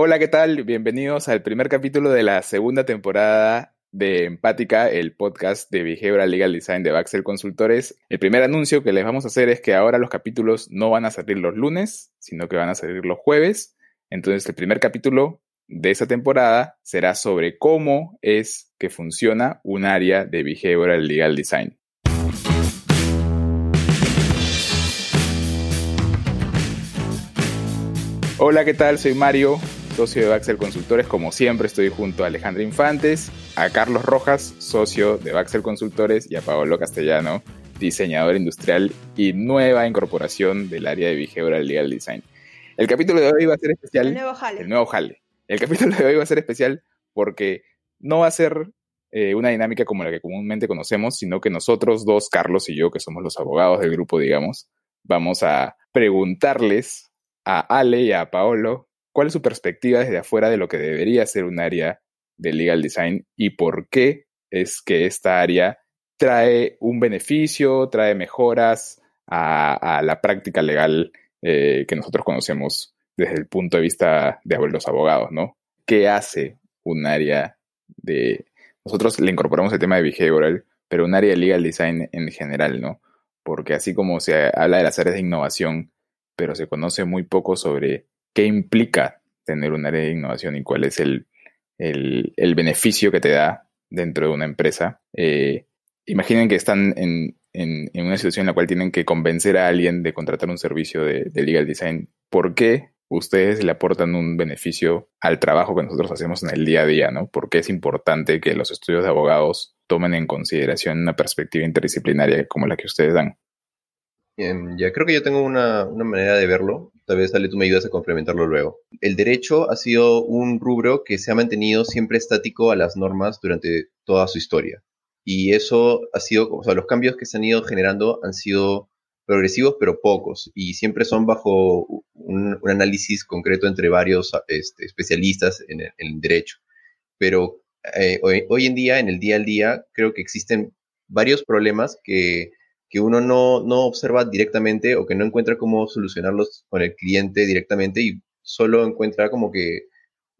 Hola, ¿qué tal? Bienvenidos al primer capítulo de la segunda temporada de Empática, el podcast de Behavioral Legal Design de Baxel Consultores. El primer anuncio que les vamos a hacer es que ahora los capítulos no van a salir los lunes, sino que van a salir los jueves. Entonces, el primer capítulo de esa temporada será sobre cómo es que funciona un área de Behavioral Legal Design. Hola, ¿qué tal? Soy Mario, socio de Baxel Consultores. Como siempre, estoy junto a Alejandro Infantes, a Carlos Rojas, socio de Baxel Consultores, y a Paolo Castellano, diseñador industrial y nueva incorporación del área de Behavioral Legal Design. El capítulo de hoy va a ser especial. El nuevo jale. El nuevo jale. El capítulo de hoy va a ser especial porque no va a ser eh, una dinámica como la que comúnmente conocemos, sino que nosotros dos, Carlos y yo, que somos los abogados del grupo, digamos, vamos a preguntarles a Ale y a Paolo cuál es su perspectiva desde afuera de lo que debería ser un área de legal design y por qué es que esta área trae un beneficio, trae mejoras a, la práctica legal eh, que nosotros conocemos desde el punto de vista de los abogados, ¿no? ¿Qué hace un área de... Nosotros le incorporamos el tema de behavioral, pero un área de legal design en general, ¿no? Porque así como se habla de las áreas de innovación, pero se conoce muy poco sobre qué implica tener un área de innovación y cuál es el, el, beneficio que te da dentro de una empresa. Eh, imaginen que están en, en, una situación en la cual tienen que convencer a alguien de contratar un servicio de, de legal design. ¿Por qué ustedes le aportan un beneficio al trabajo que nosotros hacemos en el día a día, ¿no? Porque es importante que los estudios de abogados tomen en consideración una perspectiva interdisciplinaria como la que ustedes dan. Ya creo que yo tengo una, una, manera de verlo. Tal vez, Ale, tú me ayudas a complementarlo luego. El derecho ha sido un rubro que se ha mantenido siempre estático a las normas durante toda su historia. Y eso ha sido, o sea, los cambios que se han ido generando han sido progresivos pero pocos y siempre son bajo un, análisis concreto entre varios este, especialistas en el, derecho. Pero eh, hoy, en día, en el día al día, creo que existen varios problemas que, que uno no, no, observa directamente o que no encuentra cómo solucionarlos con el cliente directamente y solo encuentra como que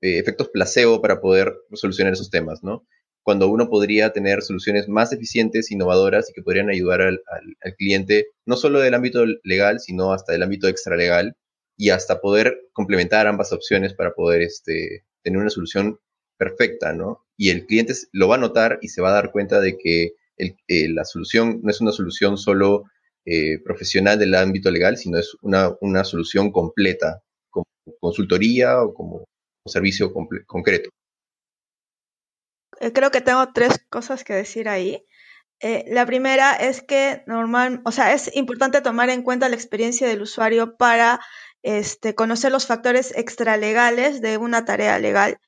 eh, efectos placebo para poder solucionar esos temas, ¿no? cuando uno podría tener soluciones más eficientes, innovadoras y que podrían ayudar al, cliente, no solo del ámbito legal, sino hasta del ámbito extralegal y hasta poder complementar ambas opciones para poder este, tener una solución perfecta, ¿no? Y el cliente lo va a notar y se va a dar cuenta de que eh, la solución no es una solución solo eh, profesional del ámbito legal, sino es una, una solución completa, como consultoría o como servicio concreto. Eh, creo que tengo tres cosas que decir ahí. La primera es que normal, o sea, es importante tomar en cuenta la experiencia del usuario para este, conocer los factores extralegales de una tarea legal,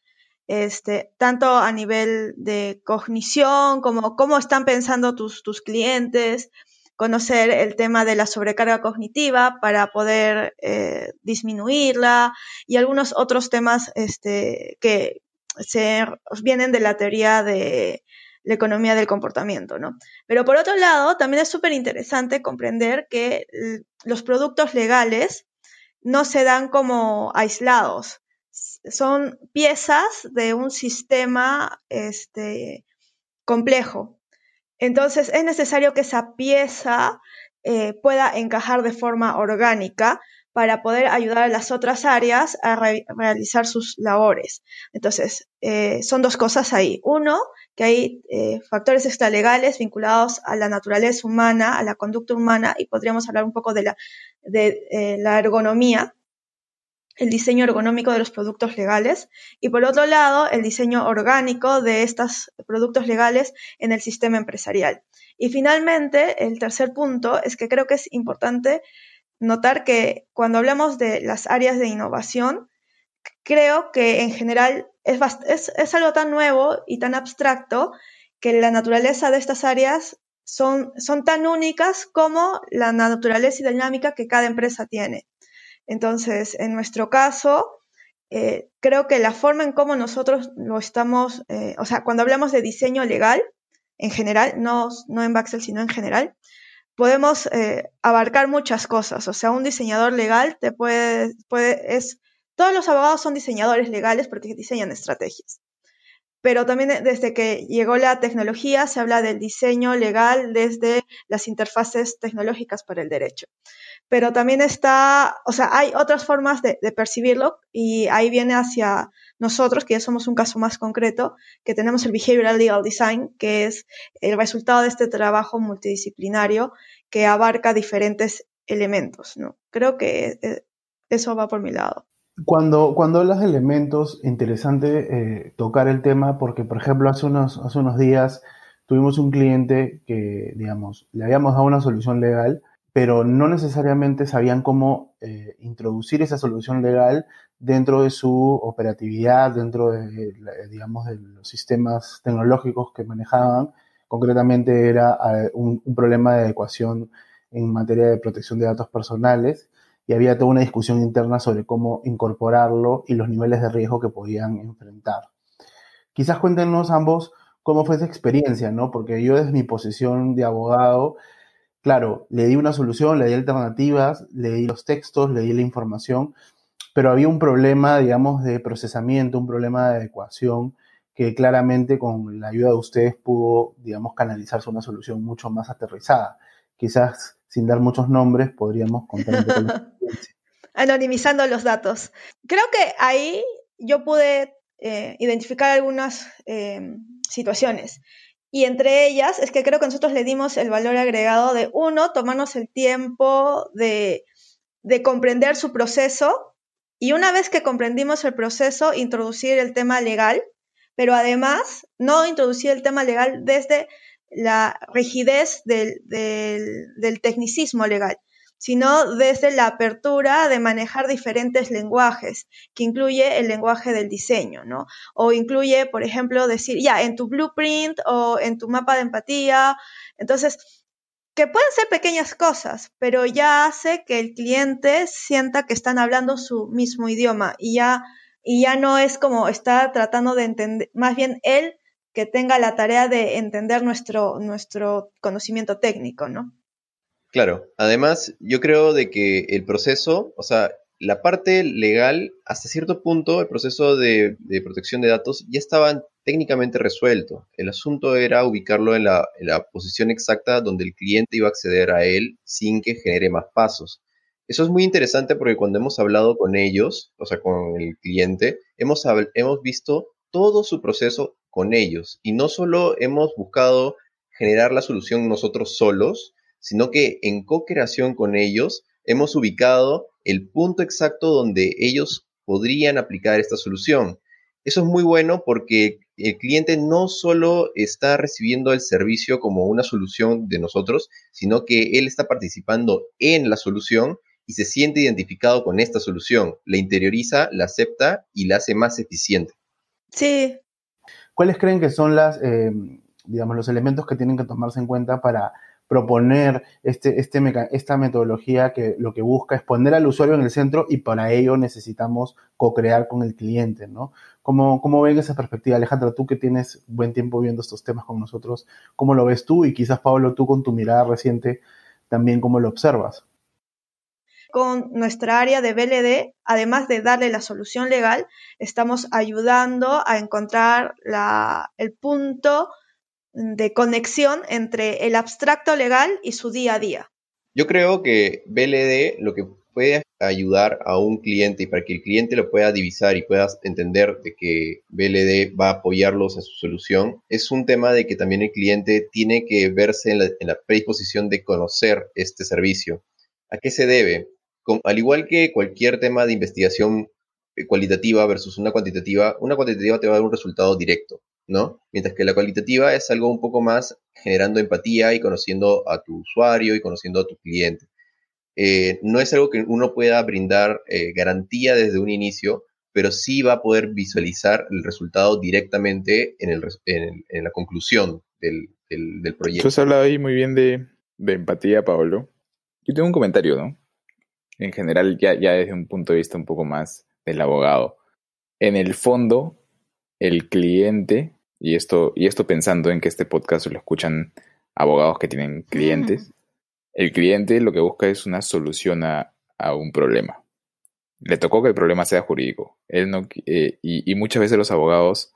este, tanto a nivel de cognición como cómo están pensando tus, tus clientes, conocer el tema de la sobrecarga cognitiva para poder eh, disminuirla y algunos otros temas este, que, vienen de la teoría de la economía del comportamiento, ¿no? Pero por otro lado, también es súper interesante comprender que los productos legales no se dan como aislados, son piezas de un sistema este, complejo. Entonces es necesario que esa pieza eh, pueda encajar de forma orgánica para poder ayudar a las otras áreas a realizar sus labores. Entonces, eh, son dos cosas ahí. Uno, que hay eh, factores extralegales vinculados a la naturaleza humana, a la conducta humana, y podríamos hablar un poco de la, de, la ergonomía, el diseño ergonómico de los productos legales, y por otro lado, el diseño orgánico de estos productos legales en el sistema empresarial. Y finalmente, el tercer punto es que creo que es importante notar que cuando hablamos de las áreas de innovación, creo que en general es, algo tan nuevo y tan abstracto que la naturaleza de estas áreas son, son tan únicas como la naturaleza y dinámica que cada empresa tiene. Entonces, en nuestro caso, eh, creo que la forma en cómo nosotros lo estamos, eh, o sea, cuando hablamos de diseño legal, en general, no, no en Baxel, sino en general, podemos eh, abarcar muchas cosas. O sea, un diseñador legal te puede, puede, es todos los abogados son diseñadores legales porque diseñan estrategias. Pero también desde que llegó la tecnología se habla del diseño legal desde las interfaces tecnológicas para el derecho. Pero también está, o sea, hay otras formas de, de percibirlo y ahí viene hacia nosotros, que ya somos un caso más concreto, que tenemos el Behavioral Legal Design, que es el resultado de este trabajo multidisciplinario que abarca diferentes elementos, ¿no? Creo que eh, eso va por mi lado. Cuando, cuando hablas de elementos, interesante eh, tocar el tema porque, por ejemplo, hace unos, hace unos días tuvimos un cliente que, digamos, le habíamos dado una solución legal, pero no necesariamente sabían cómo eh, introducir esa solución legal dentro de su operatividad, dentro de, digamos, de los sistemas tecnológicos que manejaban. Concretamente era un, un problema de adecuación en materia de protección de datos personales y había toda una discusión interna sobre cómo incorporarlo y los niveles de riesgo que podían enfrentar. Quizás cuéntenos ambos cómo fue esa experiencia, ¿no? Porque yo desde mi posición de abogado, claro, le di una solución, le di alternativas, le di los textos, le di la información, pero había un problema, digamos, de procesamiento, un problema de adecuación que claramente con la ayuda de ustedes pudo, digamos, canalizarse una solución mucho más aterrizada. Quizás sin dar muchos nombres, podríamos contar un poco la Anonimizando los datos. Creo que ahí yo pude eh, identificar algunas eh, situaciones. Y entre ellas es que creo que nosotros le dimos el valor agregado de, uno, tomarnos el tiempo de, de comprender su proceso y una vez que comprendimos el proceso, introducir el tema legal, pero además no introducir el tema legal desde la rigidez del, del, tecnicismo legal, sino desde la apertura de manejar diferentes lenguajes, que incluye el lenguaje del diseño, ¿no? O incluye, por ejemplo, decir, ya, en tu blueprint o en tu mapa de empatía. Entonces, que pueden ser pequeñas cosas, pero ya hace que el cliente sienta que están hablando su mismo idioma y ya, y ya no es como está tratando de entender, más bien él que tenga la tarea de entender nuestro, nuestro conocimiento técnico, ¿no? Claro, además yo creo de que el proceso, o sea, la parte legal, hasta cierto punto, el proceso de, protección de datos ya estaba técnicamente resuelto. El asunto era ubicarlo en la, en la, posición exacta donde el cliente iba a acceder a él sin que genere más pasos. Eso es muy interesante porque cuando hemos hablado con ellos, o sea, con el cliente, hemos, hemos visto todo su proceso con ellos. Y no solo hemos buscado generar la solución nosotros solos, sino que en co-creación con ellos hemos ubicado el punto exacto donde ellos podrían aplicar esta solución. Eso es muy bueno porque el cliente no solo está recibiendo el servicio como una solución de nosotros, sino que él está participando en la solución y se siente identificado con esta solución, la interioriza, la acepta y la hace más eficiente. Sí, ¿Cuáles creen que son las, eh, digamos, los elementos que tienen que tomarse en cuenta para proponer este, este esta metodología que lo que busca es poner al usuario en el centro y para ello necesitamos co-crear con el cliente, ¿no? ¿Cómo, ¿Cómo ven esa perspectiva? Alejandra, tú que tienes buen tiempo viendo estos temas con nosotros, ¿cómo lo ves tú? Y quizás, Pablo, tú con tu mirada reciente, también cómo lo observas con nuestra área de BLD, además de darle la solución legal, estamos ayudando a encontrar el punto de conexión entre el abstracto legal y su día a día. Yo creo que BLD lo que puede ayudar a un cliente y para que el cliente lo pueda divisar y pueda entender de que BLD va a apoyarlos en su solución, es un tema de que también el cliente tiene que verse en la, en la predisposición de conocer este servicio. ¿A qué se debe? Al igual que cualquier tema de investigación eh, cualitativa versus una cuantitativa, una cuantitativa te va a dar un resultado directo, ¿no? Mientras que la cualitativa es algo un poco más generando empatía y conociendo a tu usuario y conociendo a tu cliente. Eh, no es algo que uno pueda brindar eh, garantía desde un inicio, pero sí va a poder visualizar el resultado directamente en, el, en, la conclusión del, del, proyecto. Tú has hablado ahí muy bien de, de empatía, Pablo. Yo tengo un comentario, ¿no? En general, ya, ya desde un punto de vista un poco más del abogado. En el fondo, el cliente, y esto, y esto pensando en que este podcast lo escuchan abogados que tienen clientes, el cliente lo que busca es una solución a, a un problema. le tocó que el problema sea jurídico. Él no, eh, y, y muchas veces los abogados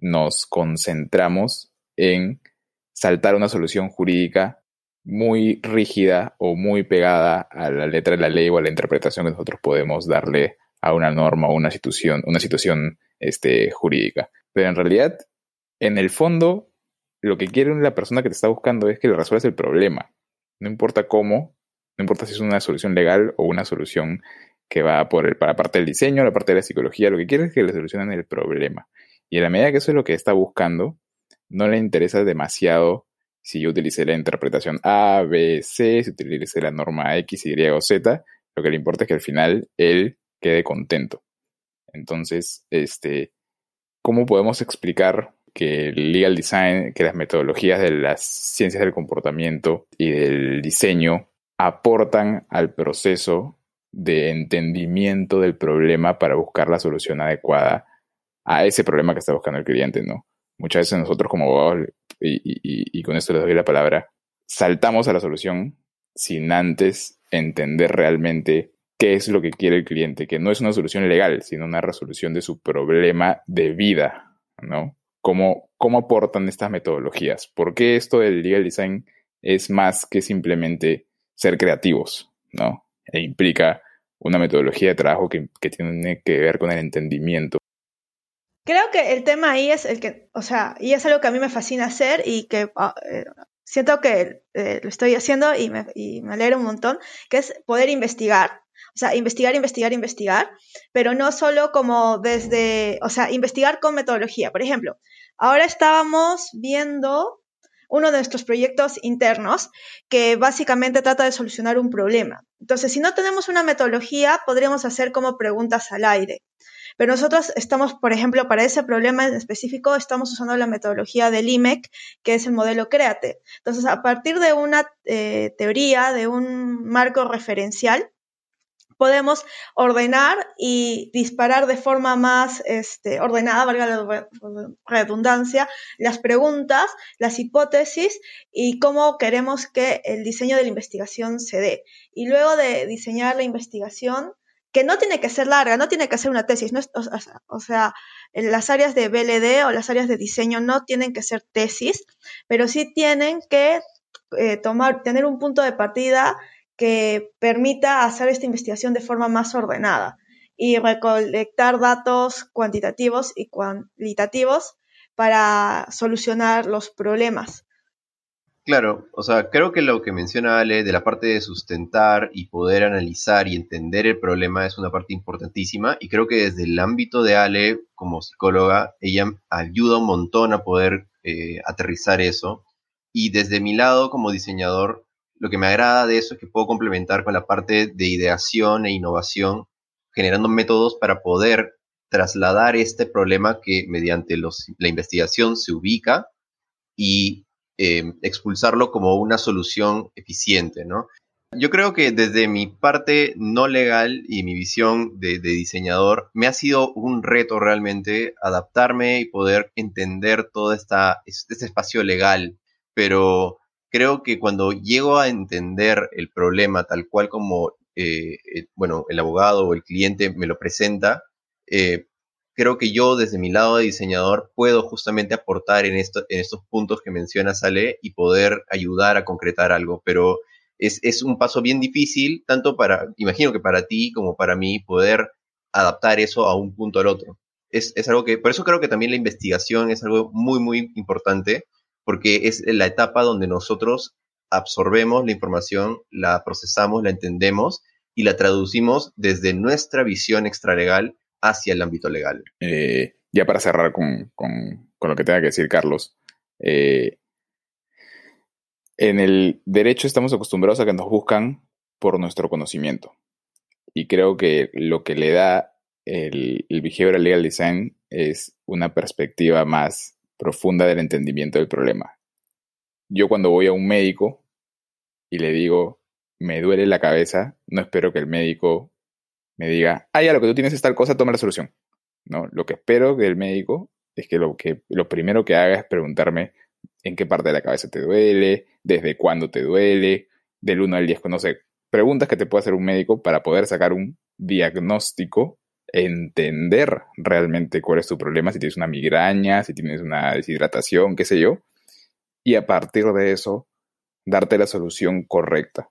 nos concentramos en saltar una solución jurídica muy rígida o muy pegada a la letra de la ley o a la interpretación que nosotros podemos darle a una norma o una situación, una situación este, jurídica. Pero en realidad, en el fondo, lo que quiere la persona que te está buscando es que le resuelvas el problema. No importa cómo, no importa si es una solución legal o una solución que va por para la parte del diseño, la parte de la psicología, lo que quiere es que le solucionen el problema. Y a la medida que eso es lo que está buscando, no le interesa demasiado si yo utilicé la interpretación A, B, C, si utilicé la norma X, Y o Z, lo que le importa es que al final él quede contento. Entonces, este, ¿cómo podemos explicar que el legal design, que las metodologías de las ciencias del comportamiento y del diseño aportan al proceso de entendimiento del problema para buscar la solución adecuada a ese problema que está buscando el cliente, ¿no? Muchas veces nosotros como abogados, y, con esto les doy la palabra, saltamos a la solución sin antes entender realmente qué es lo que quiere el cliente, que no es una solución legal, sino una resolución de su problema de vida, ¿no? ¿Cómo, cómo aportan estas metodologías? ¿Por qué esto del legal design es más que simplemente ser creativos, ¿no? E implica una metodología de trabajo que, que tiene que ver con el entendimiento Creo que el tema ahí es el que, o sea, y es algo que a mí me fascina hacer y que ah, eh, siento que eh, lo estoy haciendo y me, y me alegra un montón, que es poder investigar. O sea, investigar, investigar, investigar, pero no solo como desde, o sea, investigar con metodología. Por ejemplo, ahora estábamos viendo uno de nuestros proyectos internos que básicamente trata de solucionar un problema. Entonces, si no tenemos una metodología, podríamos hacer como preguntas al aire. Pero nosotros estamos, por ejemplo, para ese problema en específico, estamos usando la metodología del IMEC, que es el modelo CREATE. Entonces, a partir de una eh, teoría, de un marco referencial, podemos ordenar y disparar de forma más este, ordenada, valga la redundancia, las preguntas, las hipótesis y cómo queremos que el diseño de la investigación se dé. Y luego de diseñar la investigación, que no tiene que ser larga, no tiene que ser una tesis, no o, sea, las áreas de BLD o las áreas de diseño no tienen que ser tesis, pero sí tienen que eh, tomar, tener un punto de partida que permita hacer esta investigación de forma más ordenada y recolectar datos cuantitativos y cualitativos para solucionar los problemas. Claro, o sea, creo que lo que menciona Ale de la parte de sustentar y poder analizar y entender el problema es una parte importantísima y creo que desde el ámbito de Ale como psicóloga, ella ayuda un montón a poder eh, aterrizar eso. Y desde mi lado como diseñador, lo que me agrada de eso es que puedo complementar con la parte de ideación e innovación, generando métodos para poder trasladar este problema que mediante la investigación se ubica y eh, expulsarlo como una solución eficiente, ¿no? Yo creo que desde mi parte no legal y mi visión de, diseñador, me ha sido un reto realmente adaptarme y poder entender todo esta, este espacio legal, pero creo que cuando llego a entender el problema tal cual como, eh, eh, bueno, el abogado o el cliente me lo presenta, creo que yo desde mi lado de diseñador puedo justamente aportar en, esto, en estos puntos que menciona Sale y poder ayudar a concretar algo, pero es, un paso bien difícil, tanto para, imagino que para ti como para mí, poder adaptar eso a un punto al otro. Es, es algo que, por eso creo que también la investigación es algo muy, muy importante, porque es la etapa donde nosotros absorbemos la información, la procesamos, la entendemos y la traducimos desde nuestra visión extralegal hacia el ámbito legal. Eh, ya para cerrar con, lo que tenga que decir Carlos, eh, en el derecho estamos acostumbrados a que nos buscan por nuestro conocimiento. Y creo que lo que le da el, el Behavioral Legal Design es una perspectiva más profunda del entendimiento del problema. Yo cuando voy a un médico y le digo, me duele la cabeza, no espero que el médico me diga, ah, ya, lo que tú tienes es tal cosa, toma la solución. ¿no? Lo que espero del médico es que lo, que lo primero que haga es preguntarme en qué parte de la cabeza te duele, desde cuándo te duele, del 1 al 10, no sé, preguntas que te puede hacer un médico para poder sacar un diagnóstico, entender realmente cuál es tu problema, si tienes una migraña, si tienes una deshidratación, qué sé yo, y a partir de eso, darte la solución correcta.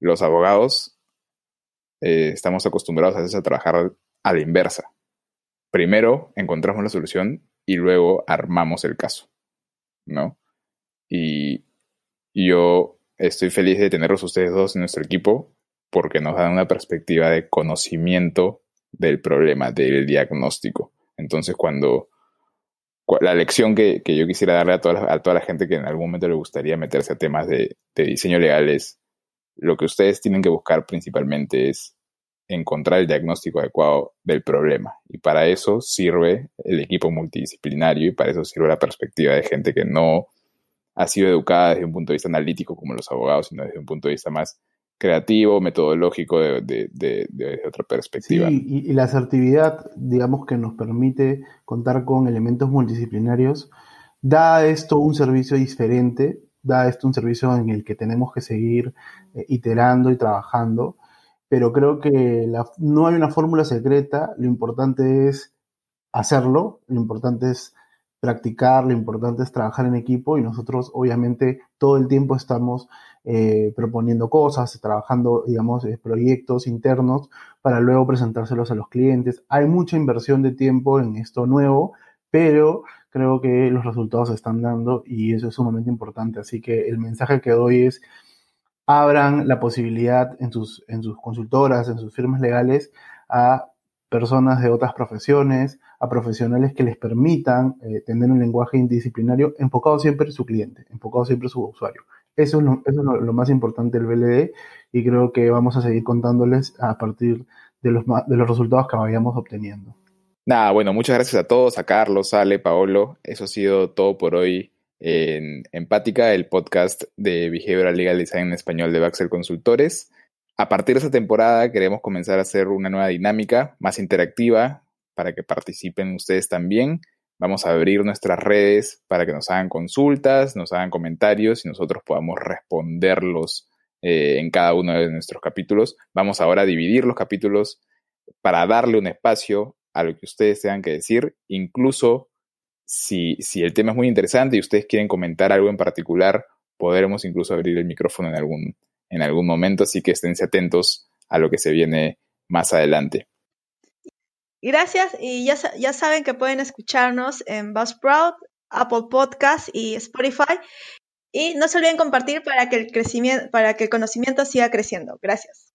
Los abogados eh, estamos acostumbrados a veces a trabajar a la inversa. Primero encontramos la solución y luego armamos el caso, ¿no? Y yo estoy feliz de tenerlos ustedes dos en nuestro equipo porque nos dan una perspectiva de conocimiento del problema, del diagnóstico. Entonces, cuando la lección que, yo quisiera darle a toda, la, a toda la gente que en algún momento le gustaría meterse a temas de, de diseño legal es lo que ustedes tienen que buscar principalmente es encontrar el diagnóstico adecuado del problema. Y para eso sirve el equipo multidisciplinario y para eso sirve la perspectiva de gente que no ha sido educada desde un punto de vista analítico como los abogados, sino desde un punto de vista más creativo, metodológico, de, otra perspectiva. Sí, y, y, la asertividad, digamos, que nos permite contar con elementos multidisciplinarios, da esto un servicio diferente, da esto un servicio en el que tenemos que seguir eh, iterando y trabajando, pero creo que no hay una fórmula secreta, lo importante es hacerlo, lo importante es practicar, lo importante es trabajar en equipo y nosotros obviamente todo el tiempo estamos eh, proponiendo cosas, trabajando, digamos, eh, proyectos internos para luego presentárselos a los clientes. Hay mucha inversión de tiempo en esto nuevo, pero creo que los resultados se están dando y eso es sumamente importante. Así que el mensaje que doy es abran la posibilidad en sus, en sus consultoras, en sus firmas legales, a personas de otras profesiones, a profesionales que les permitan eh, tener un lenguaje interdisciplinario enfocado siempre en su cliente, enfocado siempre en su usuario. Eso es, lo, eso es lo, más importante del BLD y creo que vamos a seguir contándoles a partir de los, de los resultados que vayamos obteniendo. Nada, bueno, muchas gracias a todos, a Carlos, Ale, Paolo. Eso ha sido todo por hoy en Empática, el podcast de Behavioral Legal Design en español de Baxel Consultores. A partir de esta temporada queremos comenzar a hacer una nueva dinámica más interactiva para que participen ustedes también. Vamos a abrir nuestras redes para que nos hagan consultas, nos hagan comentarios y nosotros podamos responderlos eh, en cada uno de nuestros capítulos. Vamos ahora a dividir los capítulos para darle un espacio a lo que ustedes tengan que decir. Incluso si, si el tema es muy interesante y ustedes quieren comentar algo en particular, podremos incluso abrir el micrófono en algún, en algún momento, así que esténse atentos a lo que se viene más adelante. Gracias y ya, ya saben que pueden escucharnos en Buzzsprout, Apple Podcast y Spotify. Y no se olviden compartir para que el crecimiento, para que el conocimiento siga creciendo. Gracias.